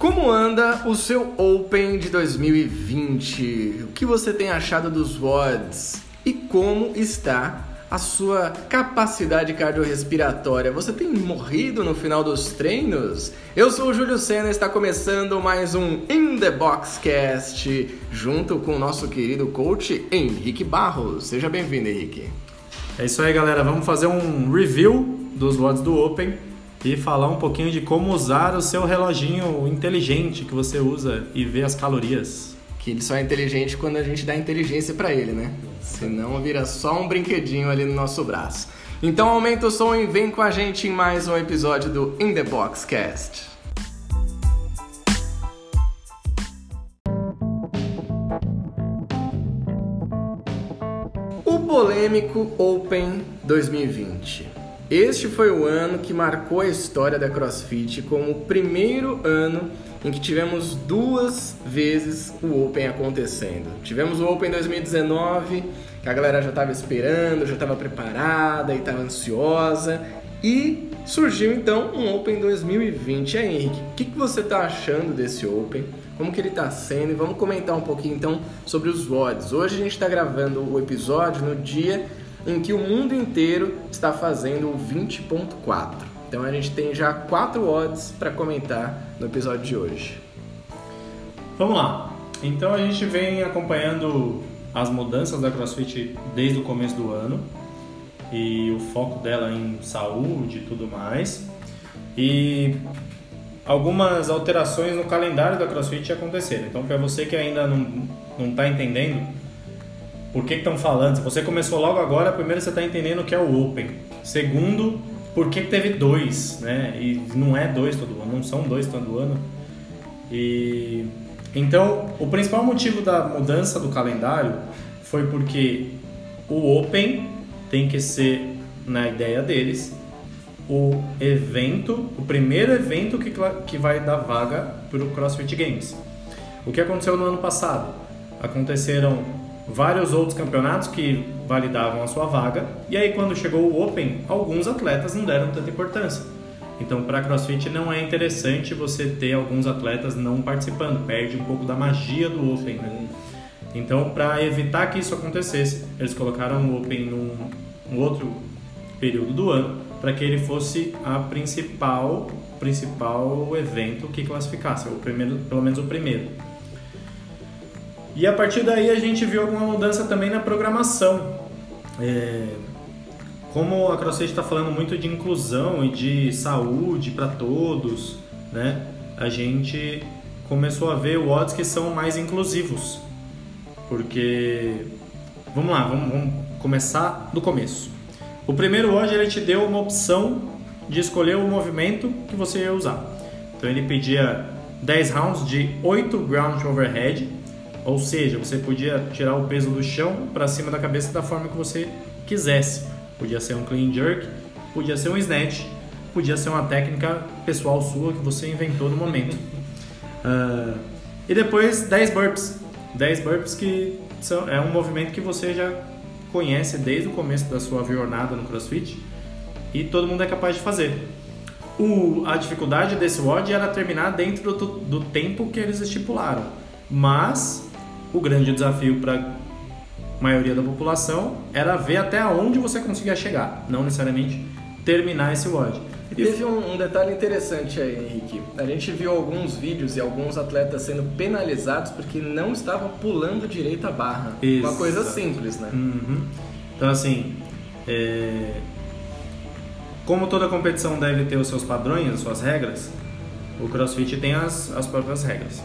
Como anda o seu Open de 2020? O que você tem achado dos WODs? E como está a sua capacidade cardiorrespiratória? Você tem morrido no final dos treinos? Eu sou o Júlio Senna e está começando mais um In The Box Cast, junto com o nosso querido coach Henrique Barros. Seja bem-vindo, Henrique. É isso aí, galera. Vamos fazer um review dos WODs do Open e falar um pouquinho de como usar o seu reloginho inteligente que você usa e ver as calorias. Que ele só é inteligente quando a gente dá inteligência para ele, né? Senão vira só um brinquedinho ali no nosso braço. Então aumenta o som e vem com a gente em mais um episódio do In The Box Cast. O polêmico Open 2020. Este foi o ano que marcou a história da CrossFit como o primeiro ano em que tivemos duas vezes o Open acontecendo. Tivemos o Open 2019, que a galera já estava esperando, já estava preparada e estava ansiosa, e surgiu então um Open 2020. E aí, Henrique, o que, que você está achando desse Open? Como que ele está sendo? E vamos comentar um pouquinho então sobre os WODs. Hoje a gente está gravando o episódio no dia em que o mundo inteiro está fazendo o 20.4. Então a gente tem já quatro odds para comentar no episódio de hoje. Vamos lá. Então a gente vem acompanhando as mudanças da CrossFit desde o começo do ano e o foco dela em saúde e tudo mais. E algumas alterações no calendário da CrossFit aconteceram. Então, para você que ainda não está entendendo, por que estão falando? Se você começou logo agora, primeiro você está entendendo o que é o Open. Segundo, por que teve dois, né? E não é dois todo ano, não são dois todo ano. E então, o principal motivo da mudança do calendário foi porque o Open tem que ser, na ideia deles, o evento, o primeiro evento que, que vai dar vaga para o CrossFit Games. O que aconteceu no ano passado? Aconteceram vários outros campeonatos que validavam a sua vaga. E aí, quando chegou o Open, alguns atletas não deram tanta importância. Então, para CrossFit não é interessante você ter alguns atletas não participando, perde um pouco da magia do Open. Né? Então, para evitar que isso acontecesse, eles colocaram o Open num, num outro período do ano para que ele fosse a principal principal evento que classificasse, o primeiro, pelo menos o primeiro. E a partir daí a gente viu alguma mudança também na programação. É, como a CrossFit está falando muito de inclusão e de saúde para todos, né? A gente começou a ver odds que são mais inclusivos. Porque, vamos lá, vamos, vamos começar do começo. O primeiro odd ele te deu uma opção de escolher o movimento que você ia usar. Então ele pedia 10 rounds de 8 ground overhead ou seja, você podia tirar o peso do chão para cima da cabeça da forma que você quisesse. Podia ser um clean jerk, podia ser um snatch, podia ser uma técnica pessoal sua que você inventou no momento. Uh, e depois 10 burpees. 10 burpees que são, é um movimento que você já conhece desde o começo da sua jornada no CrossFit e todo mundo é capaz de fazer. O, a dificuldade desse WOD era terminar dentro do, do tempo que eles estipularam, mas o grande desafio para a maioria da população era ver até onde você conseguia chegar, não necessariamente terminar esse WOD. E teve um, um, detalhe interessante aí, Henrique. A gente viu alguns vídeos e alguns atletas sendo penalizados porque não estavam pulando direito a barra. Uma coisa simples, né? Uhum. Então, assim, é... como toda competição deve ter os seus padrões, as suas regras, o CrossFit tem as, as próprias regras.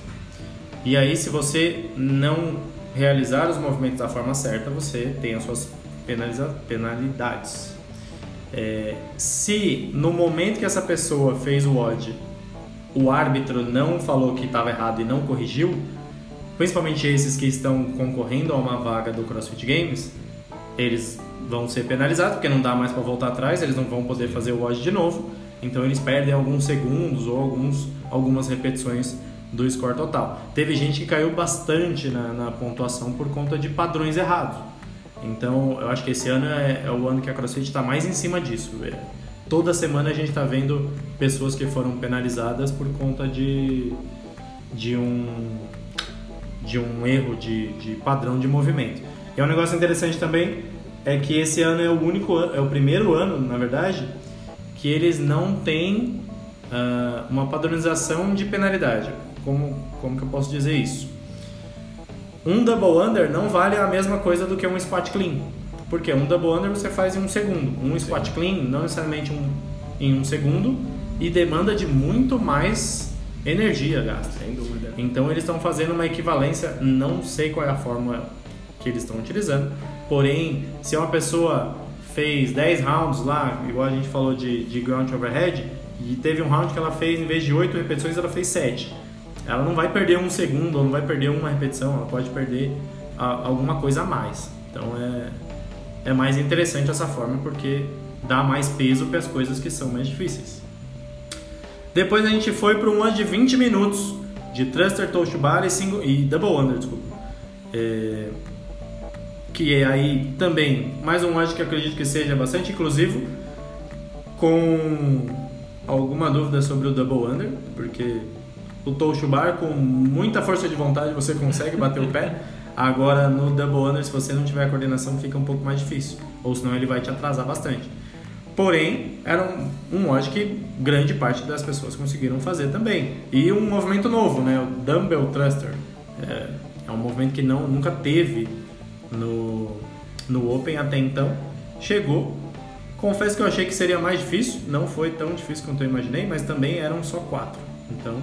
E aí, se você não realizar os movimentos da forma certa, você tem as suas penalidades. É, se no momento que essa pessoa fez o odd, o árbitro não falou que estava errado e não corrigiu, principalmente esses que estão concorrendo a uma vaga do CrossFit Games, eles vão ser penalizados porque não dá mais para voltar atrás, eles não vão poder fazer o odd de novo, então eles perdem alguns segundos ou alguns, algumas repetições do score total. Teve gente que caiu bastante na, na pontuação por conta de padrões errados. Então, eu acho que esse ano é, é o ano que a CrossFit está mais em cima disso. É, toda semana a gente está vendo pessoas que foram penalizadas por conta de, de um de um erro de, de padrão de movimento. E é um negócio interessante também é que esse ano é o único é o primeiro ano, na verdade, que eles não têm uh, uma padronização de penalidade. Como como que eu posso dizer isso? Um double under não vale a mesma coisa do que um squat clean. Porque um double under você faz em um segundo. Um squat clean, não necessariamente um, em um segundo, e demanda de muito mais energia gasta. Sem dúvida. Então eles estão fazendo uma equivalência, não sei qual é a forma que eles estão utilizando, porém, se uma pessoa fez 10 rounds lá, igual a gente falou de, de ground overhead, e teve um round que ela fez, em vez de 8 repetições, ela fez 7. Ela não vai perder um segundo, ou não vai perder uma repetição, ela pode perder a, alguma coisa a mais. Então é, é mais interessante essa forma porque dá mais peso para as coisas que são mais difíceis. Depois a gente foi para um ano de 20 minutos de thruster, toe to bar e, single, e double under, desculpa. É, que é aí também mais um ano que acredito que seja bastante inclusivo, com alguma dúvida sobre o double under, porque o toe to bar com muita força de vontade você consegue bater o pé. Agora no double under, se você não tiver coordenação, fica um pouco mais difícil, ou senão ele vai te atrasar bastante. Porém, era um, um mod que grande parte das pessoas conseguiram fazer também. E um movimento novo, né? O Dumbbell Thruster. É, é um movimento que não, nunca teve no, no Open até então. Chegou. Confesso que eu achei que seria mais difícil. Não foi tão difícil quanto eu imaginei, mas também eram só quatro. Então,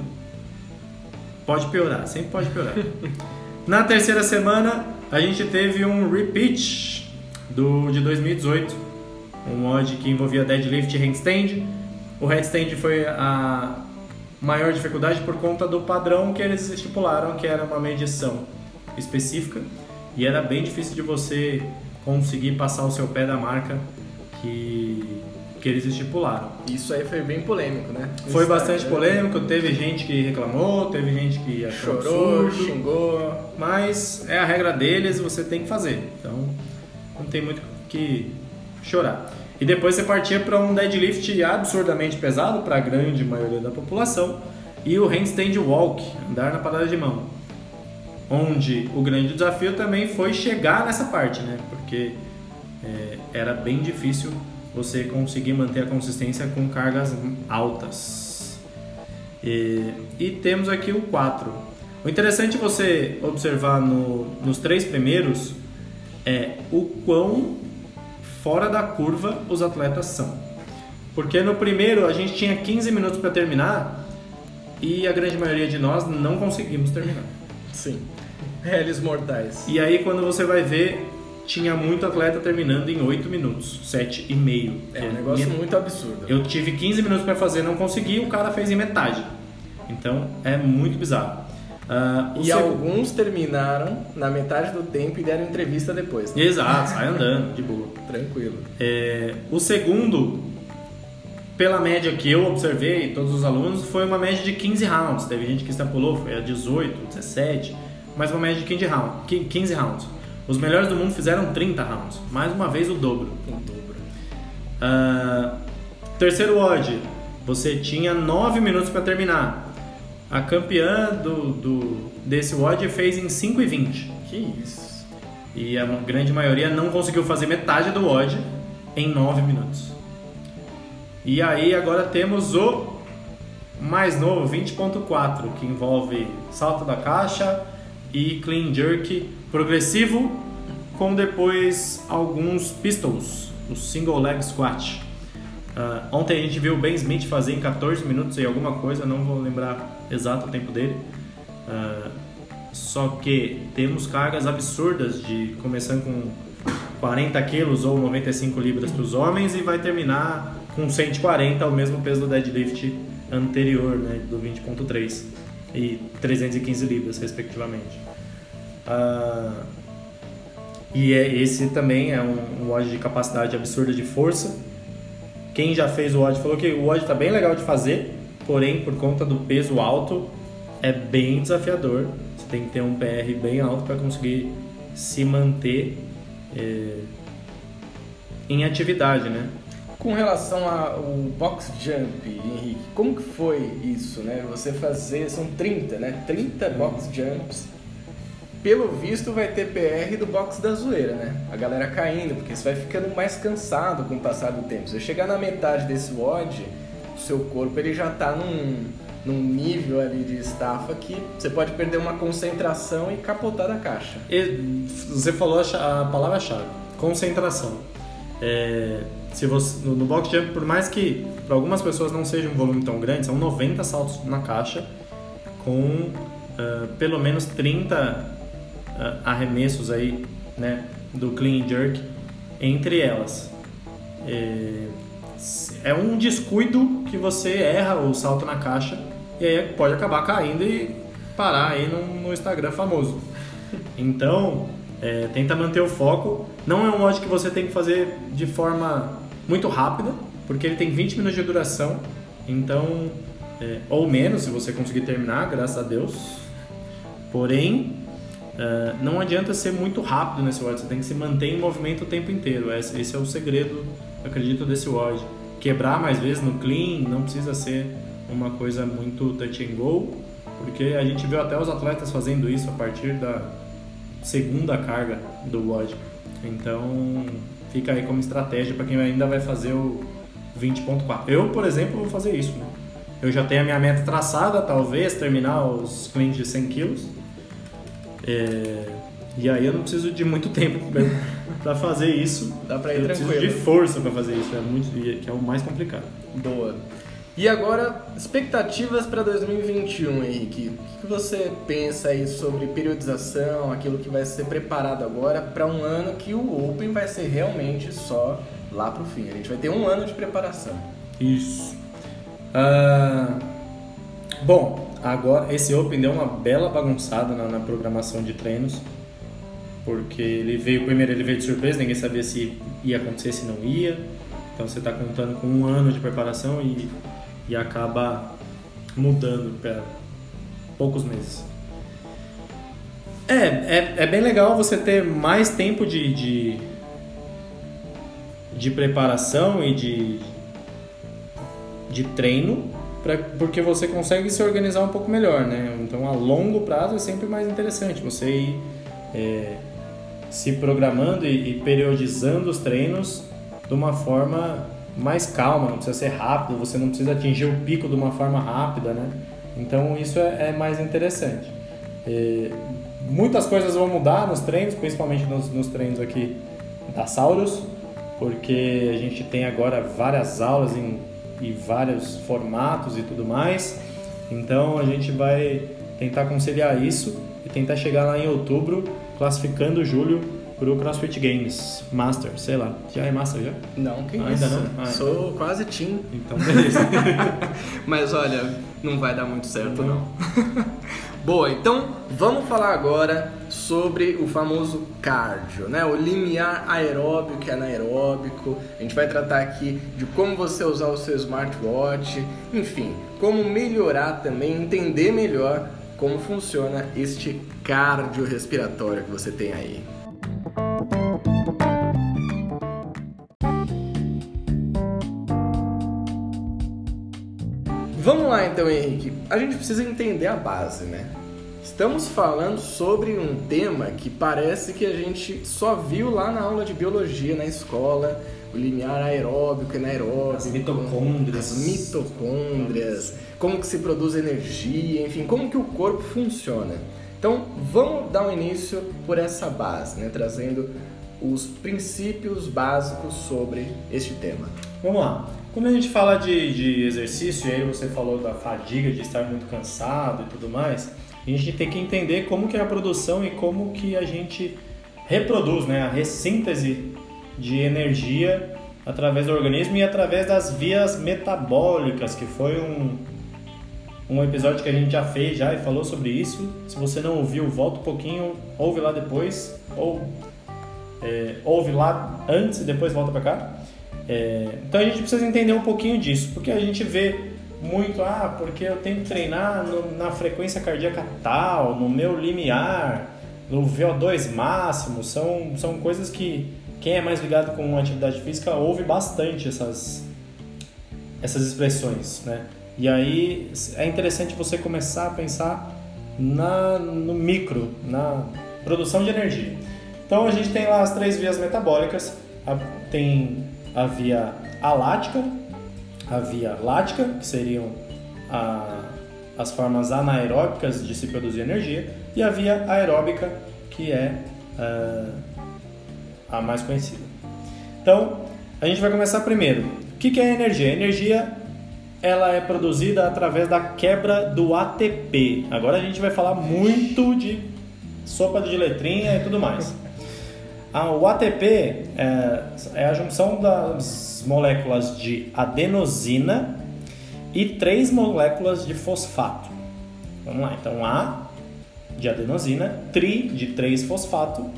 pode piorar. Sempre pode piorar. Na terceira semana, a gente teve um repeat do, de 2018 um mod que envolvia deadlift e handstand. O handstand foi a maior dificuldade por conta do padrão que eles estipularam, que era uma medição específica e era bem difícil de você conseguir passar o seu pé da marca que, que eles estipularam. Isso aí foi bem polêmico, né? Foi bastante polêmico, teve gente que reclamou, teve gente que achou chorou, absurdo, xingou, mas é a regra deles, você tem que fazer. Então não tem muito que chorar. E depois você partia para um deadlift absurdamente pesado para a grande maioria da população e o handstand walk, andar na parada de mão. Onde o grande desafio também foi chegar nessa parte, né? Porque é, era bem difícil você conseguir manter a consistência com cargas altas. E, e temos aqui o 4. O interessante você observar no, nos três primeiros é o quão fora da curva os atletas são. Porque no primeiro a gente tinha 15 minutos para terminar e a grande maioria de nós não conseguimos terminar. Sim. Réis mortais. E aí quando você vai ver, tinha muito atleta terminando em 8 minutos, 7 e meio. É um negócio e muito absurdo. Eu tive 15 minutos para fazer, não consegui, o cara fez em metade. Então é muito bizarro. Uh, e alguns terminaram na metade do tempo e deram entrevista depois. Né? Exato, sai andando, de boa. Tranquilo. É, o segundo, pela média que eu observei, todos os alunos, foi uma média de 15 rounds. Teve gente que extrapolou, foi a 18, 17, mas uma média de 15 rounds. 15 rounds. Os melhores do mundo fizeram 30 rounds, mais uma vez o dobro. O dobro. Uh, terceiro odd, você tinha 9 minutos para terminar. A campeã do, do, desse WOD fez em 5 e 20. Que isso. E a grande maioria não conseguiu fazer metade do WOD em 9 minutos. E aí agora temos o mais novo, 20.4, que envolve salto da caixa e clean jerk progressivo, com depois alguns pistols, o single leg squat. Uh, ontem a gente viu o Ben Smith fazer em 14 minutos e alguma coisa, não vou lembrar exato o tempo dele. Uh, só que temos cargas absurdas de começando com 40 quilos ou 95 libras para os homens e vai terminar com 140, o mesmo peso do deadlift anterior, né, do 20.3 e 315 libras, respectivamente. Uh, e é, esse também é um, um de capacidade absurda de força quem já fez o WOD falou que o WOD está bem legal de fazer, porém, por conta do peso alto, é bem desafiador. Você tem que ter um PR bem alto para conseguir se manter é, em atividade, né? Com relação ao box jump, Henrique, como que foi isso, né? Você fazer, são 30, né? 30 box jumps. Pelo visto vai ter PR do box da zoeira, né? A galera caindo, porque você vai ficando mais cansado com o passar do tempo. Se você chegar na metade desse WOD, o seu corpo ele já tá num, num nível ali de estafa que você pode perder uma concentração e capotar da caixa. E você falou a palavra-chave, concentração. É, se você, no, no box jump, por mais que para algumas pessoas não seja um volume tão grande, são 90 saltos na caixa com uh, pelo menos 30 uh, arremessos aí, né, do clean jerk entre elas. É, é um descuido que você erra o salto na caixa e aí pode acabar caindo e parar aí no, no Instagram famoso. Então, é, tenta manter o foco. Não é um mod que você tem que fazer de forma muito rápida, porque ele tem 20 minutos de duração, então, é, ou menos se você conseguir terminar, graças a Deus. Porém, é, não adianta ser muito rápido nesse WOD, você tem que se manter em movimento o tempo inteiro. Esse, esse é o segredo, acredito, desse WOD. Quebrar mais vezes no clean, não precisa ser uma coisa muito touch and go, porque a gente viu até os atletas fazendo isso a partir da segunda carga do WOD. Então, fica aí como estratégia para quem ainda vai fazer o 20.4. Eu, por exemplo, vou fazer isso. Né? Eu já tenho a minha meta traçada, talvez terminar os cleans de 100 quilos. É... E aí eu não preciso de muito tempo para fazer isso. Dá para ir eu tranquilo. preciso de força para fazer isso, é muito que é o mais complicado. Boa. E agora, expectativas para 2021, Henrique. O que você pensa aí sobre periodização, aquilo que vai ser preparado agora para um ano que o Open vai ser realmente só lá para o fim? A gente vai ter um ano de preparação. Isso. Uh, bom, agora esse Open deu uma bela bagunçada na, na, programação de treinos, porque ele veio primeiro ele veio de surpresa, ninguém sabia se ia acontecer, se não ia. Então você está contando com um ano de preparação e e acaba mudando para poucos meses. É, é, é, bem legal você ter mais tempo de, de, de preparação e de, de treino, pra, porque você consegue se organizar um pouco melhor, né? Então, a longo prazo é sempre mais interessante você ir é, se programando e, e periodizando os treinos de uma forma mais calma, não precisa ser rápido, você não precisa atingir o pico de uma forma rápida, né? Então isso é, é mais interessante. E muitas coisas vão mudar nos treinos, principalmente nos, nos treinos aqui da Saurus, porque a gente tem agora várias aulas em, e vários formatos e tudo mais. Então a gente vai tentar conciliar isso e tentar chegar lá em outubro, classificando julho pro CrossFit Games Master, sei lá. Já é Master já? Não, que Ainda isso. não? Ah, Sou então. quase Team. Então, beleza. Mas olha, não vai dar muito certo não. Boa, então vamos falar agora sobre o famoso cardio, né? O limiar aeróbico e anaeróbico. A gente vai tratar aqui de como você usar o seu smartwatch, enfim, como melhorar também, entender melhor como funciona este cardio respiratório que você tem aí. Vamos lá então, Henrique. A gente precisa entender a base, né? Estamos falando sobre um tema que parece que a gente só viu lá na aula de biologia na escola, o linear aeróbico e anaeróbico, as mitocôndrias, as mitocôndrias, como que se produz energia, enfim, como que o corpo funciona. Então, vamos dar um início por essa base, né, trazendo os princípios básicos sobre este tema. Vamos lá. Quando a gente fala de, de exercício, e aí você falou da fadiga, de estar muito cansado e tudo mais, a gente tem que entender como que é a produção e como que a gente reproduz, né, a ressíntese de energia através do organismo e através das vias metabólicas, que foi um, um episódio que a gente já fez já e falou sobre isso. Se você não ouviu, volta um pouquinho, ouve lá depois, ou é, ouve lá antes e depois volta para cá. É, então a gente precisa entender um pouquinho disso, porque a gente vê muito, ah, porque eu tenho que treinar no, na frequência cardíaca tal, no meu limiar, no VO2 máximo, são, são coisas que quem é mais ligado com atividade física ouve bastante essas, essas expressões, né? E aí é interessante você começar a pensar na, no micro, na produção de energia. Então a gente tem lá as três vias metabólicas, a, tem a via alática, a via lática, que seriam a, as formas anaeróbicas de se produzir energia, e a via aeróbica, que é uh, a mais conhecida. Então, a gente vai começar primeiro. O que é energia? A energia ela é produzida através da quebra do ATP. Agora a gente vai falar muito de sopa de letrinha e tudo mais. O ATP é, é a junção das moléculas de adenosina e três moléculas de fosfato. Vamos lá, então A de adenosina, tri de 3-fosfato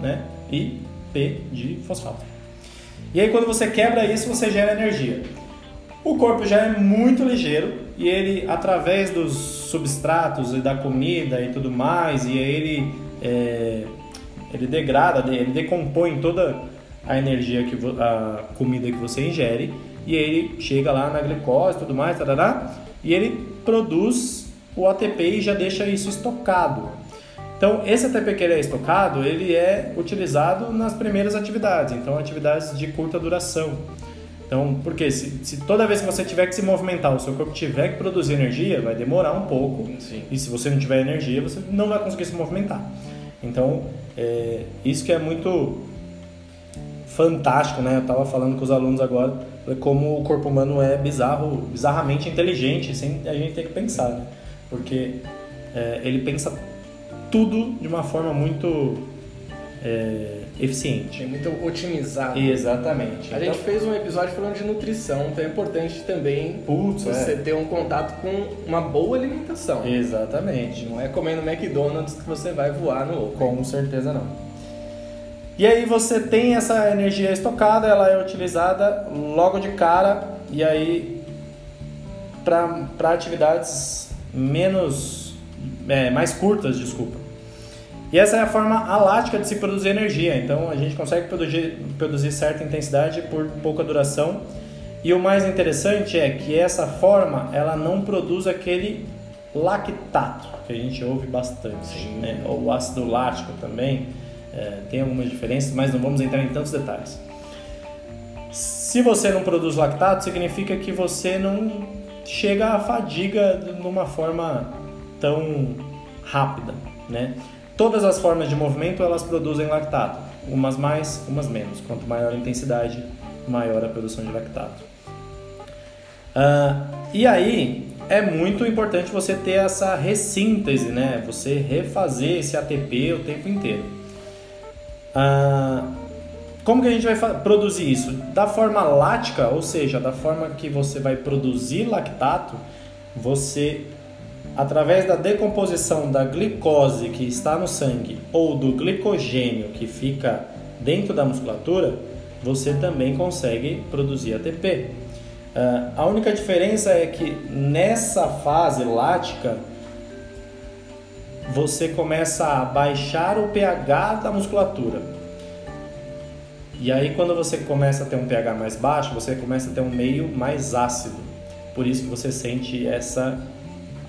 né? e P de fosfato. E aí quando você quebra isso, você gera energia. O corpo já é muito ligeiro e ele, através dos substratos e da comida e tudo mais, e aí ele, é, ele degrada, ele decompõe toda a energia que a comida que você ingere e ele chega lá na glicose e tudo mais, tarará, e ele produz o ATP e já deixa isso estocado. Então, esse ATP que ele é estocado, ele é utilizado nas primeiras atividades, então atividades de curta duração. Então, porque se, se, toda vez que você tiver que se movimentar, o seu corpo tiver que produzir energia, vai demorar um pouco. Sim. E se você não tiver energia, você não vai conseguir se movimentar. Então, é, isso que é muito fantástico, né? Eu estava falando com os alunos agora como o corpo humano é bizarro, bizarramente inteligente, sem a gente ter que pensar, né? Porque é, ele pensa tudo de uma forma muito é, eficiente. É muito otimizado. Exatamente. A então... gente fez um episódio falando de nutrição, então é importante também Putz, você é. ter um contato com uma boa alimentação. Exatamente. Não é comendo McDonald's que você vai voar no oco. Com certeza não. E aí você tem essa energia estocada, ela é utilizada logo de cara e aí para atividades menos é, mais curtas, desculpa. E essa é a forma alática de se produzir energia. Então a gente consegue produzir, produzir certa intensidade por pouca duração. E o mais interessante é que essa forma ela não produz aquele lactato que a gente ouve bastante, né? ou o ácido lático também. É, tem algumas diferenças, mas não vamos entrar em tantos detalhes. Se você não produz lactato, significa que você não chega à fadiga de uma forma tão rápida, né? Todas as formas de movimento elas produzem lactato, umas mais, umas menos. Quanto maior a intensidade, maior a produção de lactato. Uh, e aí é muito importante você ter essa ressíntese, né? Você refazer esse ATP o tempo inteiro. Uh, como que a gente vai produzir isso? Da forma lática, ou seja, da forma que você vai produzir lactato, você através da decomposição da glicose que está no sangue ou do glicogênio que fica dentro da musculatura, você também consegue produzir ATP. Uh, ah, a única diferença é que nessa fase lática você começa a baixar o pH da musculatura. E aí quando você começa a ter um pH mais baixo, você começa a ter um meio mais ácido. Por isso que você sente essa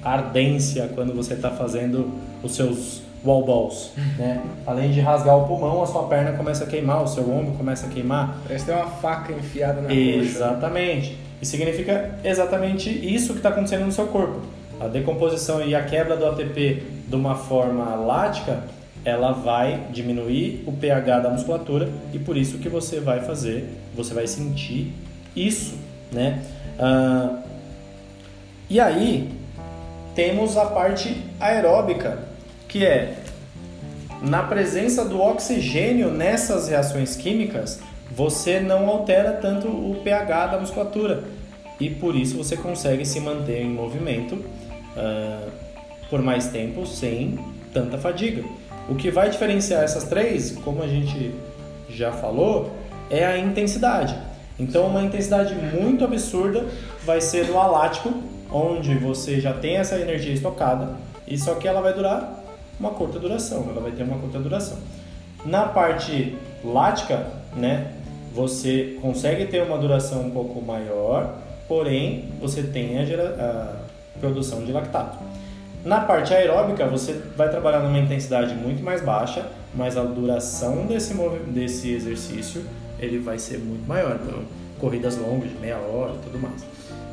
ardência quando você está fazendo os seus wall balls, né? Além de rasgar o pulmão, a sua perna começa a queimar, o seu ombro começa a queimar. Parece ter uma faca enfiada na Exatamente. E significa exatamente isso que está acontecendo no seu corpo. A decomposição e a quebra do ATP de uma forma lática, ela vai diminuir o pH da musculatura e por isso que você vai fazer, você vai sentir isso, né? Uh, e aí, temos a parte aeróbica, que é na presença do oxigênio nessas reações químicas, você não altera tanto o pH da musculatura e por isso você consegue se manter em movimento uh, por mais tempo sem tanta fadiga. O que vai diferenciar essas três, como a gente já falou, é a intensidade. Então, uma intensidade muito absurda vai ser no alático, onde você já tem essa energia estocada, e só que ela vai durar uma curta duração, ela vai ter uma curta duração. Na parte lática, né? Você consegue ter uma duração um pouco maior, porém você tem a, a produção de lactato. Na parte aeróbica, você vai trabalhar numa intensidade muito mais baixa, mas a duração desse, desse exercício ele vai ser muito maior. Então, corridas longas de meia hora e tudo mais.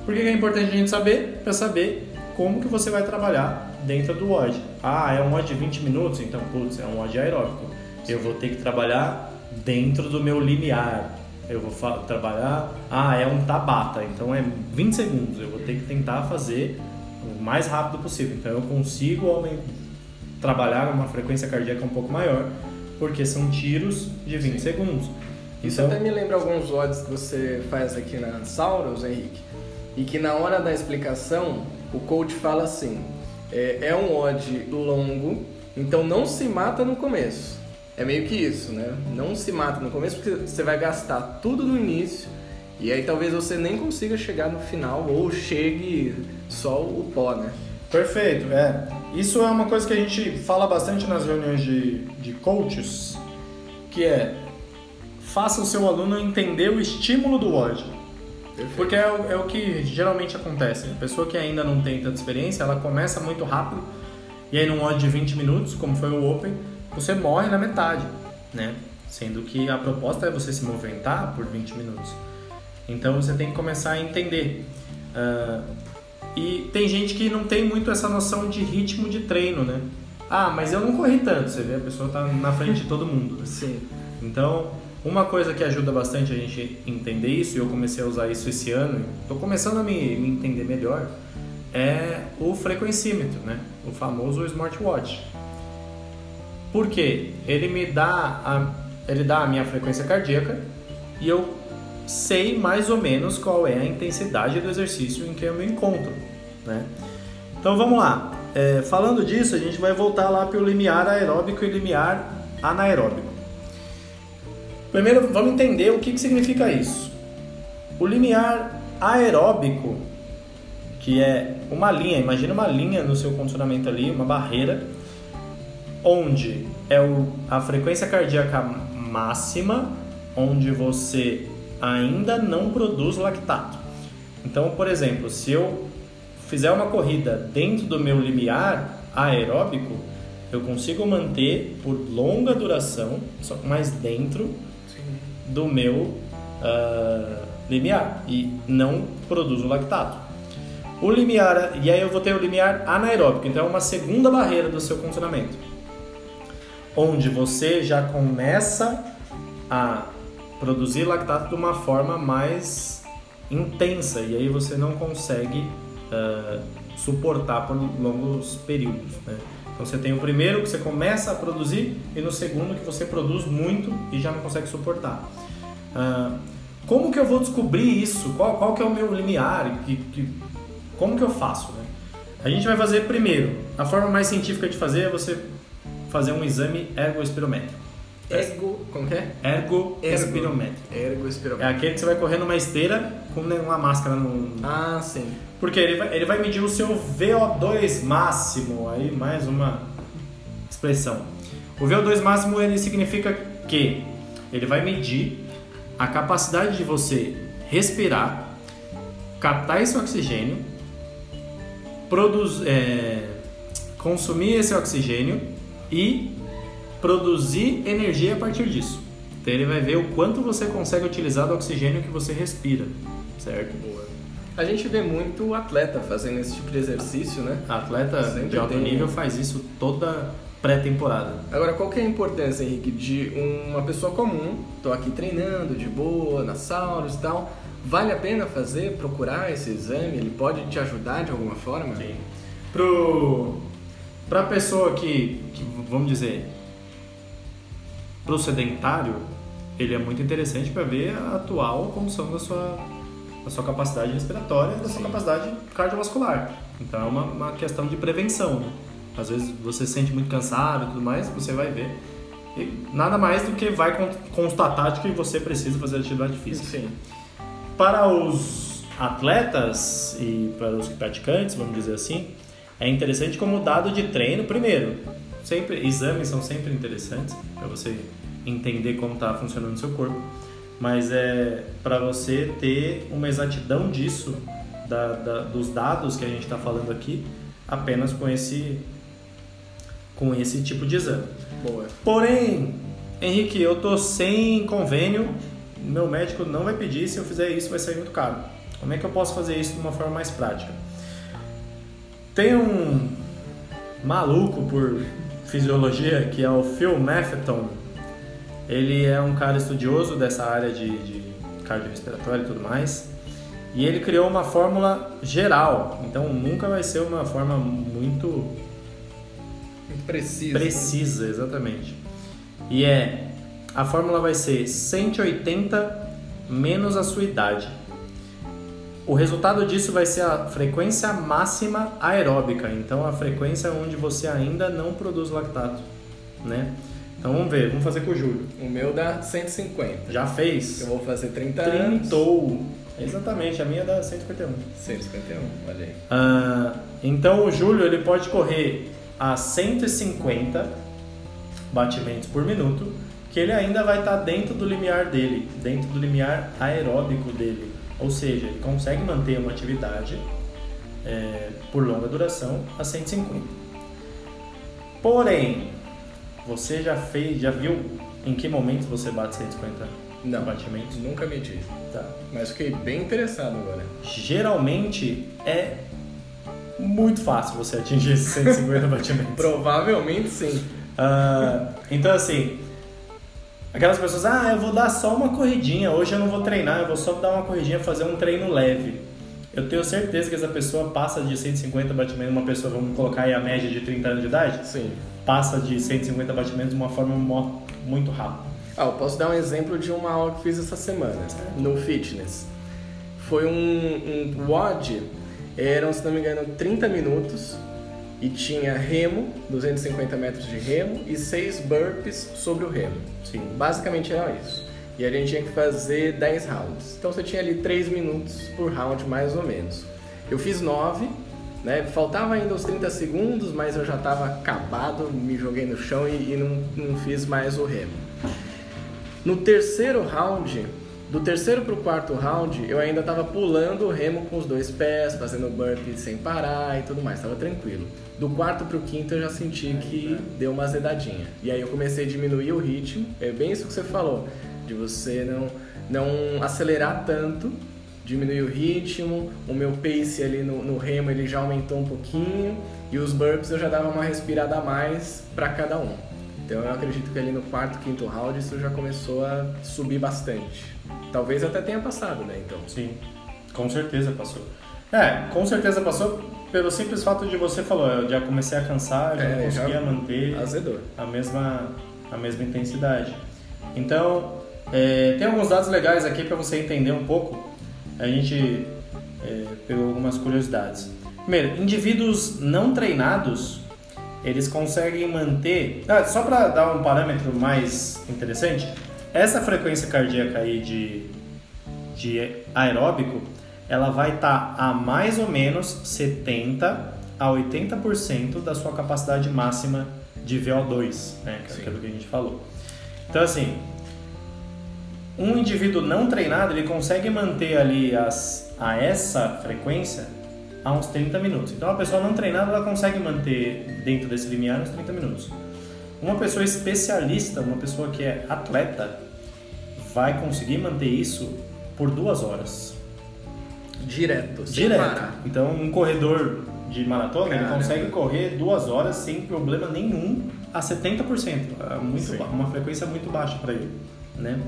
Por que é importante a gente saber? Para saber como que você vai trabalhar dentro do WOD. Ah, é um WOD de 20 minutos? Então, putz, é um WOD aeróbico. Eu vou ter que trabalhar dentro do meu limiar. Eu vou trabalhar, ah, é um Tabata, então é 20 segundos. Eu vou ter que tentar fazer o mais rápido possível. Então eu consigo trabalhar uma frequência cardíaca um pouco maior, porque são tiros de 20 Sim. segundos. Isso então, até me lembra alguns odds que você faz aqui na Sauros, Henrique, e que na hora da explicação o coach fala assim: é, é um odd longo, então não se mata no começo. É meio que isso, né? Não se mata no começo porque você vai gastar tudo no início e aí talvez você nem consiga chegar no final ou chegue só o pó, né? Perfeito, é. Isso é uma coisa que a gente fala bastante nas reuniões de, de coaches, que é faça o seu aluno entender o estímulo do WOD. Porque é o, é o que geralmente acontece. A pessoa que ainda não tem tanta experiência, ela começa muito rápido e aí num WOD de 20 minutos, como foi o Open, você morre na metade, né? Sendo que a proposta é você se movimentar por 20 minutos. Então você tem que começar a entender. Uh, e tem gente que não tem muito essa noção de ritmo de treino, né? Ah, mas eu não corri tanto, você vê, a pessoa está na frente de todo mundo. Sim. Então, uma coisa que ajuda bastante a gente entender isso, e eu comecei a usar isso esse ano, estou começando a me, me entender melhor, é o frequencímetro, né? O famoso smartwatch. Por quê? Ele me dá a, ele dá a minha frequência cardíaca e eu sei mais ou menos qual é a intensidade do exercício em que eu me encontro. Né? Então vamos lá. É, falando disso, a gente vai voltar lá para o limiar aeróbico e limiar anaeróbico. Primeiro, vamos entender o que, que significa isso. O limiar aeróbico, que é uma linha, imagina uma linha no seu condicionamento ali, uma barreira, onde é o, a frequência cardíaca máxima, onde você ainda não produz lactato. Então, por exemplo, se eu fizer uma corrida dentro do meu limiar aeróbico, eu consigo manter por longa duração, só mais dentro do meu uh, limiar e não produzo lactato. O limiar, e aí eu vou ter o limiar anaeróbico, então é uma segunda barreira do seu funcionamento, onde você já começa a produzir lactato de uma forma mais intensa e aí você não consegue uh, suportar por longos períodos. Né? Então você tem o primeiro que você começa a produzir e no segundo que você produz muito e já não consegue suportar. Uh, como que eu vou descobrir isso? Qual, qual que é o meu limiar? Que, que, como que eu faço? Né? A gente vai fazer primeiro. A forma mais científica de fazer é você fazer um exame ergoespirométrico. Ergo, como que é? Ergo, espirométrico. Ergo espirométrico. É aquele que você vai correr numa esteira com uma máscara no. Ah, sim. Porque ele vai, ele vai medir o seu VO2 máximo. Aí mais uma expressão. O VO2 máximo ele significa que ele vai medir a capacidade de você respirar, captar esse oxigênio, produzir, é, consumir esse oxigênio e produzir energia a partir disso. Então ele vai ver o quanto você consegue utilizar do oxigênio que você respira, certo? Boa. A gente vê muito atleta fazendo esse tipo de exercício, né? atleta Sempre de alto tem... nível faz isso toda pré-temporada. Agora, qual que é a importância, Henrique, de uma pessoa comum, tô aqui treinando de boa, na saunas e tal, vale a pena fazer, procurar esse exame? Ele pode te ajudar de alguma forma? Sim. Pro... Pra pessoa que, que vamos dizer, pro sedentário, ele é muito interessante para ver a atual condição da sua, da sua capacidade respiratória e da sua capacidade cardiovascular. Então é uma, uma questão de prevenção. Né? Às vezes você se sente muito cansado e tudo mais, você vai ver. E nada mais do que vai constatar de que você precisa fazer atividade física. Sim. Para os atletas e para os praticantes, vamos dizer assim, é interessante como dado de treino, primeiro, sempre exames são sempre interessantes para você entender como está funcionando o seu corpo, mas é para você ter uma exatidão disso, da, da, dos dados que a gente está falando aqui, apenas com esse, com esse tipo de exame. Boa. Porém, Henrique, eu tô sem convênio, meu médico não vai pedir, se eu fizer isso vai sair muito caro. Como é que eu posso fazer isso de uma forma mais prática? Tem um maluco por fisiologia que é o Phil Maffeton. Ele é um cara estudioso dessa área de, de cardiorrespiratória e tudo mais. E ele criou uma fórmula geral, então nunca vai ser uma forma muito Muito precisa. precisa, exatamente. E é a fórmula vai ser 180 menos a sua idade. O resultado disso vai ser a frequência máxima aeróbica, então a frequência onde você ainda não produz lactato, né? Então vamos ver, vamos fazer com o Júlio. O meu dá 150. Já fez? Eu vou fazer 30 anos. Trintou. Exatamente, a minha dá 151. 151, olha aí. Ah, então o Júlio ele pode correr a 150 batimentos por minuto, que ele ainda vai estar dentro do limiar dele, dentro do limiar aeróbico dele. Ou seja, ele consegue manter uma atividade é, por longa duração a 150. Porém, você já fez, já viu em que momento você bate 150 Não. batimentos? Nunca medi. Tá. Mas fiquei bem interessado agora. geralmente é muito fácil você atingir esses 150 batimentos. Provavelmente sim. Ah, então, assim, aquelas pessoas, ah, eu vou dar só uma corridinha, hoje eu não vou treinar, eu vou só dar uma corridinha, fazer um treino leve. Eu tenho certeza que essa pessoa passa de 150 batimentos, uma pessoa, vamos colocar aí a média de 30 anos de idade, Sim. passa de 150 batimentos de uma forma muito rápida. Ah, eu posso dar um exemplo de uma aula que fiz essa semana no fitness. Foi um, um WOD, eram, se não me engano, 30 minutos e tinha remo, 250 metros de remo e 6 burpees sobre o remo. Sim. Basicamente era isso. E a gente tinha que fazer 10 rounds. Então você tinha ali 3 minutos por round, mais ou menos. Eu fiz 9, né? Faltava ainda os 30 segundos, mas eu já estava acabado, me joguei no chão e, e não, não fiz mais o remo. No terceiro round, do terceiro pro quarto round, eu ainda estava pulando o remo com os dois pés, fazendo burpee sem parar e tudo mais, estava tranquilo. Do quarto pro quinto eu já senti que deu uma azedadinha. E aí eu comecei a diminuir o ritmo, é bem isso que você falou, de você não, não acelerar tanto, diminuir o ritmo, o meu pace ali no, no remo ele já aumentou um pouquinho, e os burpees eu já dava uma respirada a mais para cada um. Então eu acredito que ali no quarto, quinto round isso já começou a subir bastante. Talvez até tenha passado, né? Então. Sim, com certeza passou. É, com certeza passou pelo simples fato de você falou, eu já comecei a cansar, já É, não conseguia já manter Azedou. a mesma, a mesma intensidade. Então, é, tem alguns dados legais aqui para você entender um pouco. A gente é, pegou algumas curiosidades. Primeiro, indivíduos não treinados, eles conseguem manter... Ah, só para dar um parâmetro mais interessante, essa frequência cardíaca aí de, de aeróbico, ela vai estar a mais ou menos 70 a 80% da sua capacidade máxima de VO2, né? Que é aquilo que a gente falou. Então, assim, um indivíduo não treinado, ele consegue manter ali as, a essa frequência a uns 30 minutos. Então, a pessoa não treinada, ela consegue manter dentro desse limiar uns 30 minutos. Uma pessoa especialista, uma pessoa que é atleta, vai conseguir manter isso por duas horas. Direto, sem Direto. parar. Então, um corredor de maratona, ele consegue correr duas horas sem problema nenhum a 70%. É muito Sim. uma frequência muito baixa para ele. Né?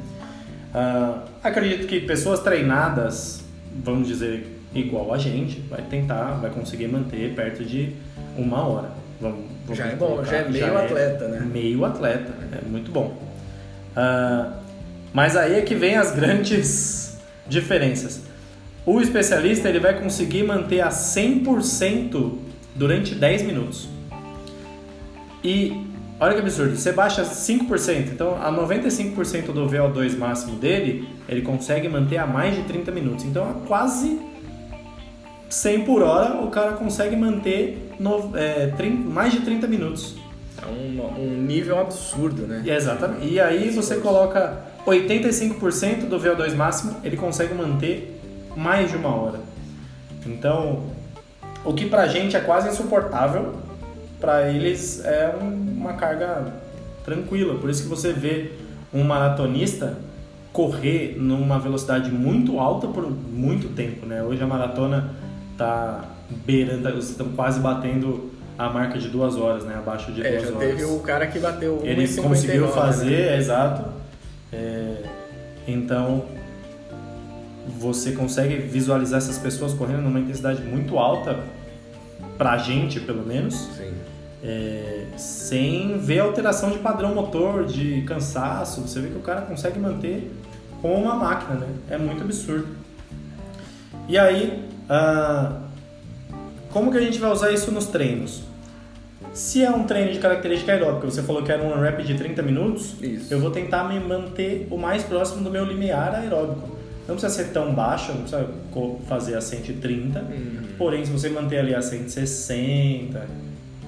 Ah, acredito que pessoas treinadas, vamos dizer, igual a gente, vai tentar, vai conseguir manter perto de uma hora. Vamos, vamos Já é bom, colocar. já é meio atleta, né? Meio atleta, é muito bom. Ah, mas aí é que vem as grandes diferenças. O especialista ele vai conseguir manter a 100% durante 10 minutos. E olha que absurdo, você baixa 5%, então a 95% do VO2 máximo dele, ele consegue manter a mais de 30 minutos. Então a quase 100 por hora o cara consegue manter no, é, trin- mais de 30 minutos. É um, um nível absurdo, né? Exatamente. E aí você coloca 85% do VO2 máximo, ele consegue manter mais de uma hora. Então, o que pra gente é quase insuportável, para eles é uma carga tranquila. Por isso que você vê um maratonista correr numa velocidade muito alta por muito tempo, né? Hoje a maratona tá beirando, estão quase batendo a marca de duas horas, né? Abaixo de é, duas já horas. teve o cara que bateu Ele 1,59, conseguiu fazer, né? exato. É, então você consegue visualizar essas pessoas correndo numa intensidade muito alta, pra gente pelo menos, é, sem ver alteração de padrão motor, de cansaço. Você vê que o cara consegue manter como uma máquina, né? É muito absurdo. E aí, ah, como que a gente vai usar isso nos treinos? Se é um treino de característica aeróbica, você falou que era um rep de 30 minutos, Isso. eu vou tentar me manter o mais próximo do meu limiar aeróbico. Não precisa ser tão baixo, não precisa fazer a 130, Uhum. porém se você manter ali a 160,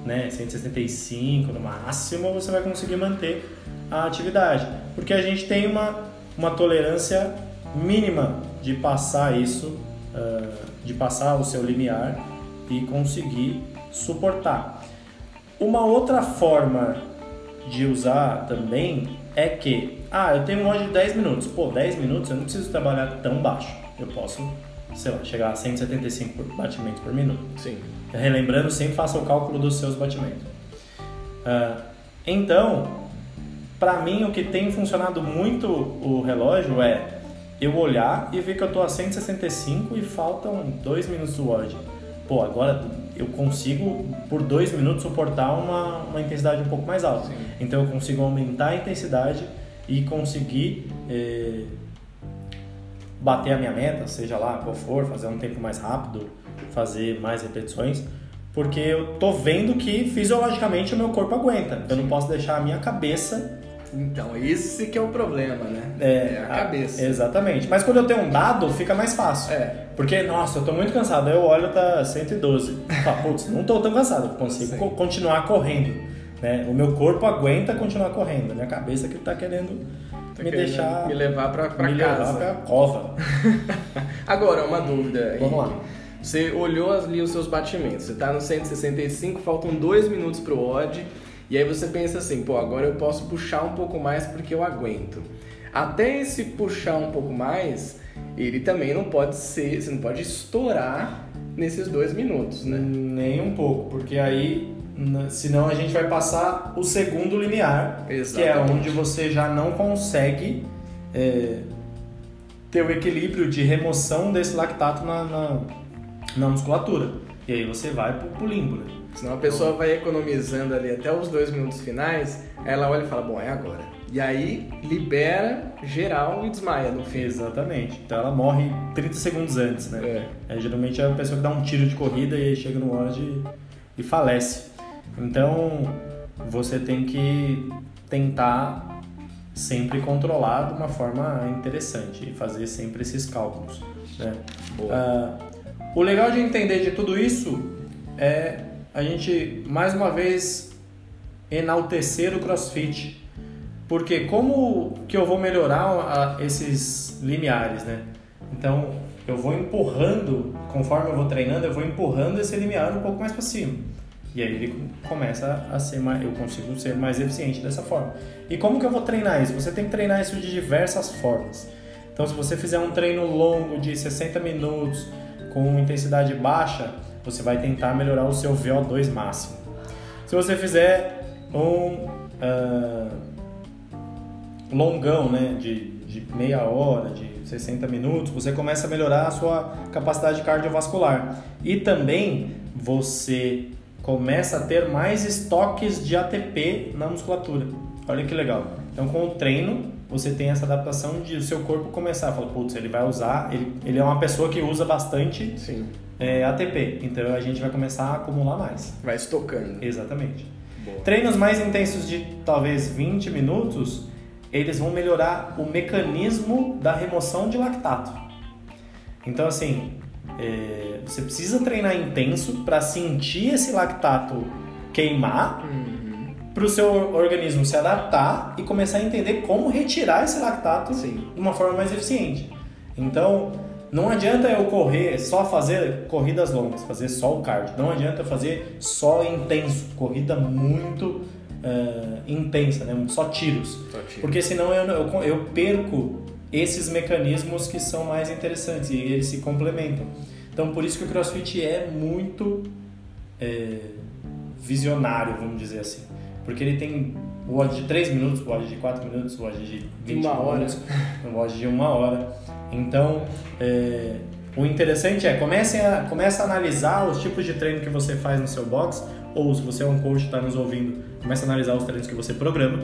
né, 165 no máximo, você vai conseguir manter a atividade. Porque a gente tem uma, uma tolerância mínima de passar isso, ah, de passar o seu limiar e conseguir suportar. Uma outra forma de usar também é que, ah, eu tenho um ódio de 10 minutos. Pô, 10 minutos eu não preciso trabalhar tão baixo. Eu posso, sei lá, chegar a 175 por- batimentos por minuto. Sim. Relembrando, sempre faça o cálculo dos seus batimentos. Ah, então, para mim, o que tem funcionado muito o relógio é eu olhar e ver que eu tô a 165 e faltam 2 minutos do WOD. Pô, agora eu consigo, por 2 minutos, suportar uma, uma intensidade um pouco mais alta. Sim. Então, eu consigo aumentar a intensidade e conseguir eh, bater a minha meta, seja lá qual for, fazer um tempo mais rápido, fazer mais repetições, porque eu tô vendo que fisiologicamente o meu corpo aguenta. Eu não posso deixar a minha cabeça Então, esse que é o problema, né? é, a cabeça. Exatamente. Mas quando eu tenho um dado, fica mais fácil. É. Porque, nossa, eu tô muito cansado. Aí eu olho, tá 112. Fala, putz, não tô tão cansado. Consigo Sim. continuar correndo. Né? O meu corpo aguenta continuar correndo. A minha cabeça que tá querendo Tá me querendo deixar... Me levar pra, pra me casa. levar pra cova. Agora, uma dúvida. Vamos lá. Você olhou ali os seus batimentos. Você tá no 165, faltam dois minutos pro odd. E aí você pensa assim, pô, agora eu posso puxar um pouco mais porque eu aguento. Até esse puxar um pouco mais, ele também não pode ser, você não pode estourar nesses dois minutos, né? Nem um pouco, porque aí, senão a gente vai passar o segundo limiar, que é Exatamente. onde você já não consegue é, ter o equilíbrio de remoção desse lactato na, na, na musculatura. E aí você vai pro, pro limbo, né? Senão a pessoa vai economizando ali até os dois minutos finais, ela olha e fala, bom, é agora. E aí libera geral e desmaia no fim. Exatamente. Então ela morre 30 segundos antes, né? É. É, geralmente é a pessoa que dá um tiro de corrida e chega no e, e falece. Então você tem que tentar sempre controlar de uma forma interessante e fazer sempre esses cálculos. Né? Ah, o legal de entender de tudo isso é a gente mais uma vez enaltecer o CrossFit. Porque como que eu vou melhorar a- esses limiares, né? Então, eu vou empurrando, conforme eu vou treinando, eu vou empurrando esse limiar um pouco mais para cima. E aí ele começa a ser mais, eu consigo ser mais eficiente dessa forma. E como que eu vou treinar isso? Você tem que treinar isso de diversas formas. Então, se você fizer um treino longo de 60 minutos com intensidade baixa, você vai tentar melhorar o seu VO2 máximo. Se você fizer um ah, longão, né, de, de meia hora, de 60 minutos, você começa a melhorar a sua capacidade cardiovascular. E também você começa a ter mais estoques de ATP na musculatura. Olha que legal. Então, com o treino, você tem essa adaptação de o seu corpo começar a falar, putz, ele vai usar, ele, ele é uma pessoa que usa bastante é, ATP, então a gente vai começar a acumular mais. Vai estocando. Exatamente. Boa. Treinos mais intensos de talvez 20 minutos, eles vão melhorar o mecanismo da remoção de lactato. Então, assim, é, você precisa treinar intenso para sentir esse lactato queimar, Uhum. para o seu organismo se adaptar e começar a entender como retirar esse lactato Sim. de uma forma mais eficiente. Então, não adianta eu correr, só fazer corridas longas, fazer só o cardio. Não adianta eu fazer só intenso, corrida muito eh, intensa, né? só tiros. Só. Porque senão eu, eu, eu perco esses mecanismos que são mais interessantes e eles se complementam. Então, por isso que o CrossFit é muito é, visionário, vamos dizer assim. Porque ele tem o WOD de 3 minutos, o WOD de 4 minutos, o WOD de 20 Uma hora. minutos, o WOD de 1 hora. Então, é, o interessante é, comece a, comece a analisar os tipos de treino que você faz no seu box, ou se você é um coach e está nos ouvindo, comece a analisar os treinos que você programa,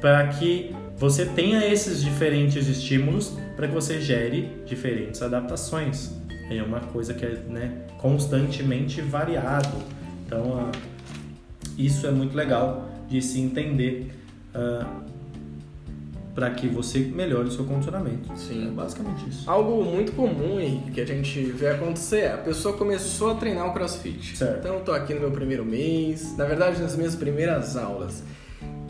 para que você tenha esses diferentes estímulos, para que você gere diferentes adaptações. É uma coisa que é né, constantemente variado. Então, ah, isso é muito legal de se entender para que você melhore o seu condicionamento. Sim. É basicamente isso. Algo muito comum que a gente vê acontecer é a pessoa começou a treinar o crossfit. Certo. Então eu tô aqui no meu primeiro mês, na verdade nas minhas primeiras aulas.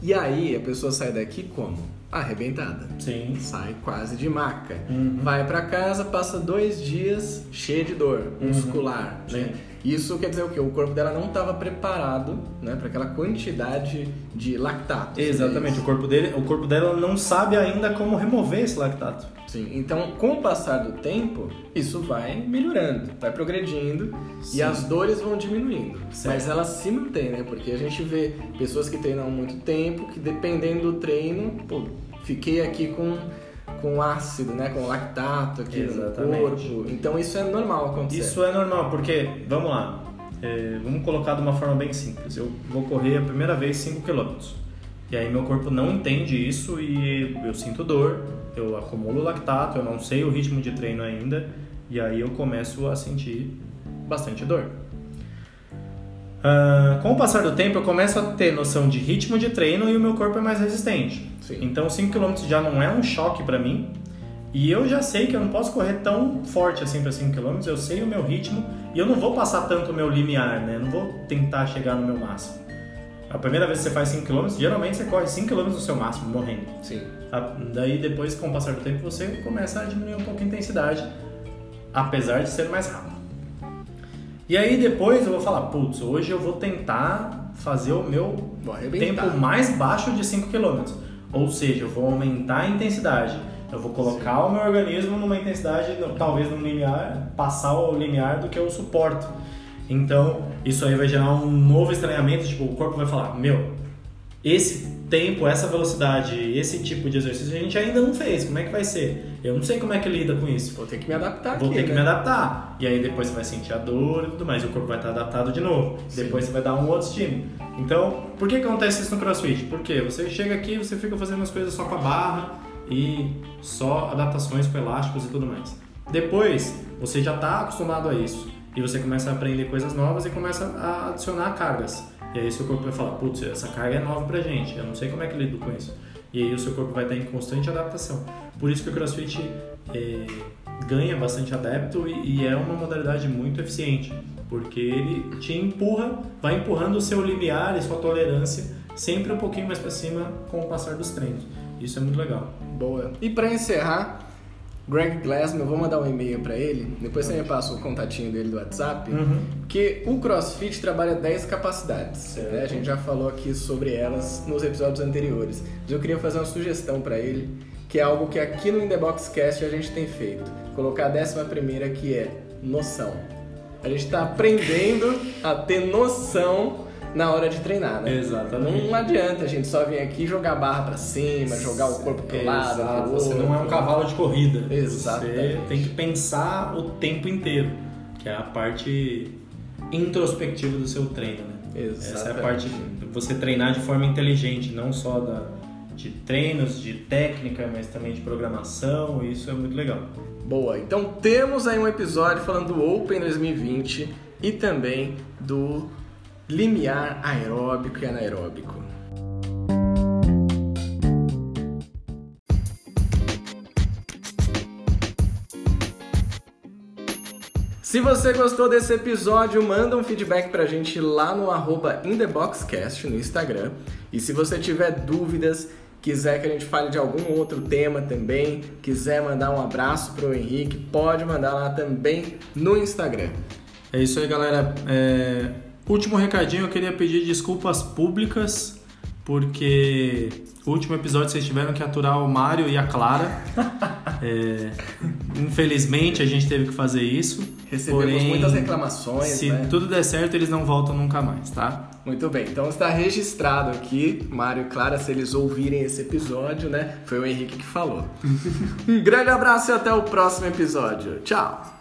E aí a pessoa sai daqui como? Arrebentada. Sim. Sai quase de maca. Uhum. Vai pra casa, passa dois dias cheia de dor muscular, né? Sim. Isso quer dizer o quê? O corpo dela não estava preparado, né, para aquela quantidade de lactato. Exatamente. O corpo, dele, o corpo dela não sabe ainda como remover esse lactato. Sim, então com o passar do tempo, isso vai melhorando, vai progredindo Sim. e as dores vão diminuindo. Certo. Mas elas se mantêm, né? Porque a gente vê pessoas que treinam há muito tempo, que dependendo do treino, pô, fiquei aqui com, com ácido, né? Com lactato aqui Exatamente. no corpo. Então isso é normal acontecer. Isso é normal, porque, vamos lá, é, vamos colocar de uma forma bem simples. Eu vou correr a primeira vez 5 km. E aí meu corpo não entende isso e eu sinto dor, eu acumulo lactato, eu não sei o ritmo de treino ainda, e aí eu começo a sentir bastante dor. Ah, com o passar do tempo, eu começo a ter noção de ritmo de treino e o meu corpo é mais resistente. Sim. Então 5 km já não é um choque para mim. E eu já sei que eu não posso correr tão forte assim para 5 km, eu sei o meu ritmo e eu não vou passar tanto o meu limiar, né? Eu não vou tentar chegar no meu máximo. A primeira vez que você faz 5 km, geralmente você corre 5 km no seu máximo, morrendo. Sim. A- Daí depois, com o passar do tempo, você começa a diminuir um pouco a intensidade, apesar de ser mais rápido. E aí depois eu vou falar, putz, hoje eu vou tentar fazer o meu tempo mais baixo de 5 km. Ou seja, eu vou aumentar a intensidade. Eu vou colocar o meu organismo numa intensidade, talvez num limiar, passar o limiar do que eu suporto. Então, isso aí vai gerar um novo estranhamento, tipo, o corpo vai falar, meu, esse tempo, essa velocidade, esse tipo de exercício a gente ainda não fez, como é que vai ser? Eu não sei como é que lida com isso. Vou ter que me adaptar Vou aqui, ter que né? me adaptar. E aí depois você vai sentir a dor e tudo mais. E o corpo vai estar adaptado de novo. Sim. Depois você vai dar um outro estímulo. Então, por que que acontece isso no CrossFit? Porque você chega aqui você fica fazendo as coisas só com a barra e só adaptações com elásticos e tudo mais. Depois, você já está acostumado a isso. E você começa a aprender coisas novas e começa a adicionar cargas. E aí seu corpo vai falar, putz, essa carga é nova pra gente, eu não sei como é que eu lido com isso. E aí o seu corpo vai estar em constante adaptação. Por isso que o CrossFit é, ganha bastante adepto e, e é uma modalidade muito eficiente, porque ele te empurra, vai empurrando o seu limiar e sua tolerância sempre um pouquinho mais para cima com o passar dos treinos. Isso é muito legal. Boa. E pra encerrar, Greg Glassman, eu vou mandar um e-mail pra ele, depois você me passa o contatinho dele do WhatsApp, Uhum. porque o CrossFit trabalha 10 capacidades. Né? A gente já falou aqui sobre elas nos episódios anteriores. Mas eu queria fazer uma sugestão pra ele, que é algo que aqui no In The Box Cast a gente tem feito. Colocar a décima primeira que é noção. A gente tá aprendendo a ter noção na hora de treinar, né? Exatamente. Não adianta a gente só vir aqui jogar a barra pra cima, jogar o corpo pro lado, Exato, pro você não é um cavalo de corrida. Exatamente. Você tem que pensar o tempo inteiro, que é a parte introspectiva do seu treino, né? Essa é a Exatamente. parte de você treinar de forma inteligente, não só da, de treinos, de técnica, mas também de programação, isso é muito legal. Boa, então temos aí um episódio falando do Open 2020 e também do limiar aeróbico e anaeróbico. Se você gostou desse episódio, manda um feedback pra gente lá no arroba InTheBoxCast no Instagram. E se você tiver dúvidas, quiser que a gente fale de algum outro tema também, quiser mandar um abraço pro Henrique, pode mandar lá também no Instagram. É isso aí, galera. É... Último recadinho, eu queria pedir desculpas públicas porque o último episódio vocês tiveram que aturar o Mário e a Clara. É, infelizmente a gente teve que fazer isso. Recebemos porém, muitas reclamações. Se né? tudo der certo, eles não voltam nunca mais, tá? Muito bem, então está registrado aqui, Mário e Clara, se eles ouvirem esse episódio, né? Foi o Henrique que falou. um grande abraço e até o próximo episódio. Tchau!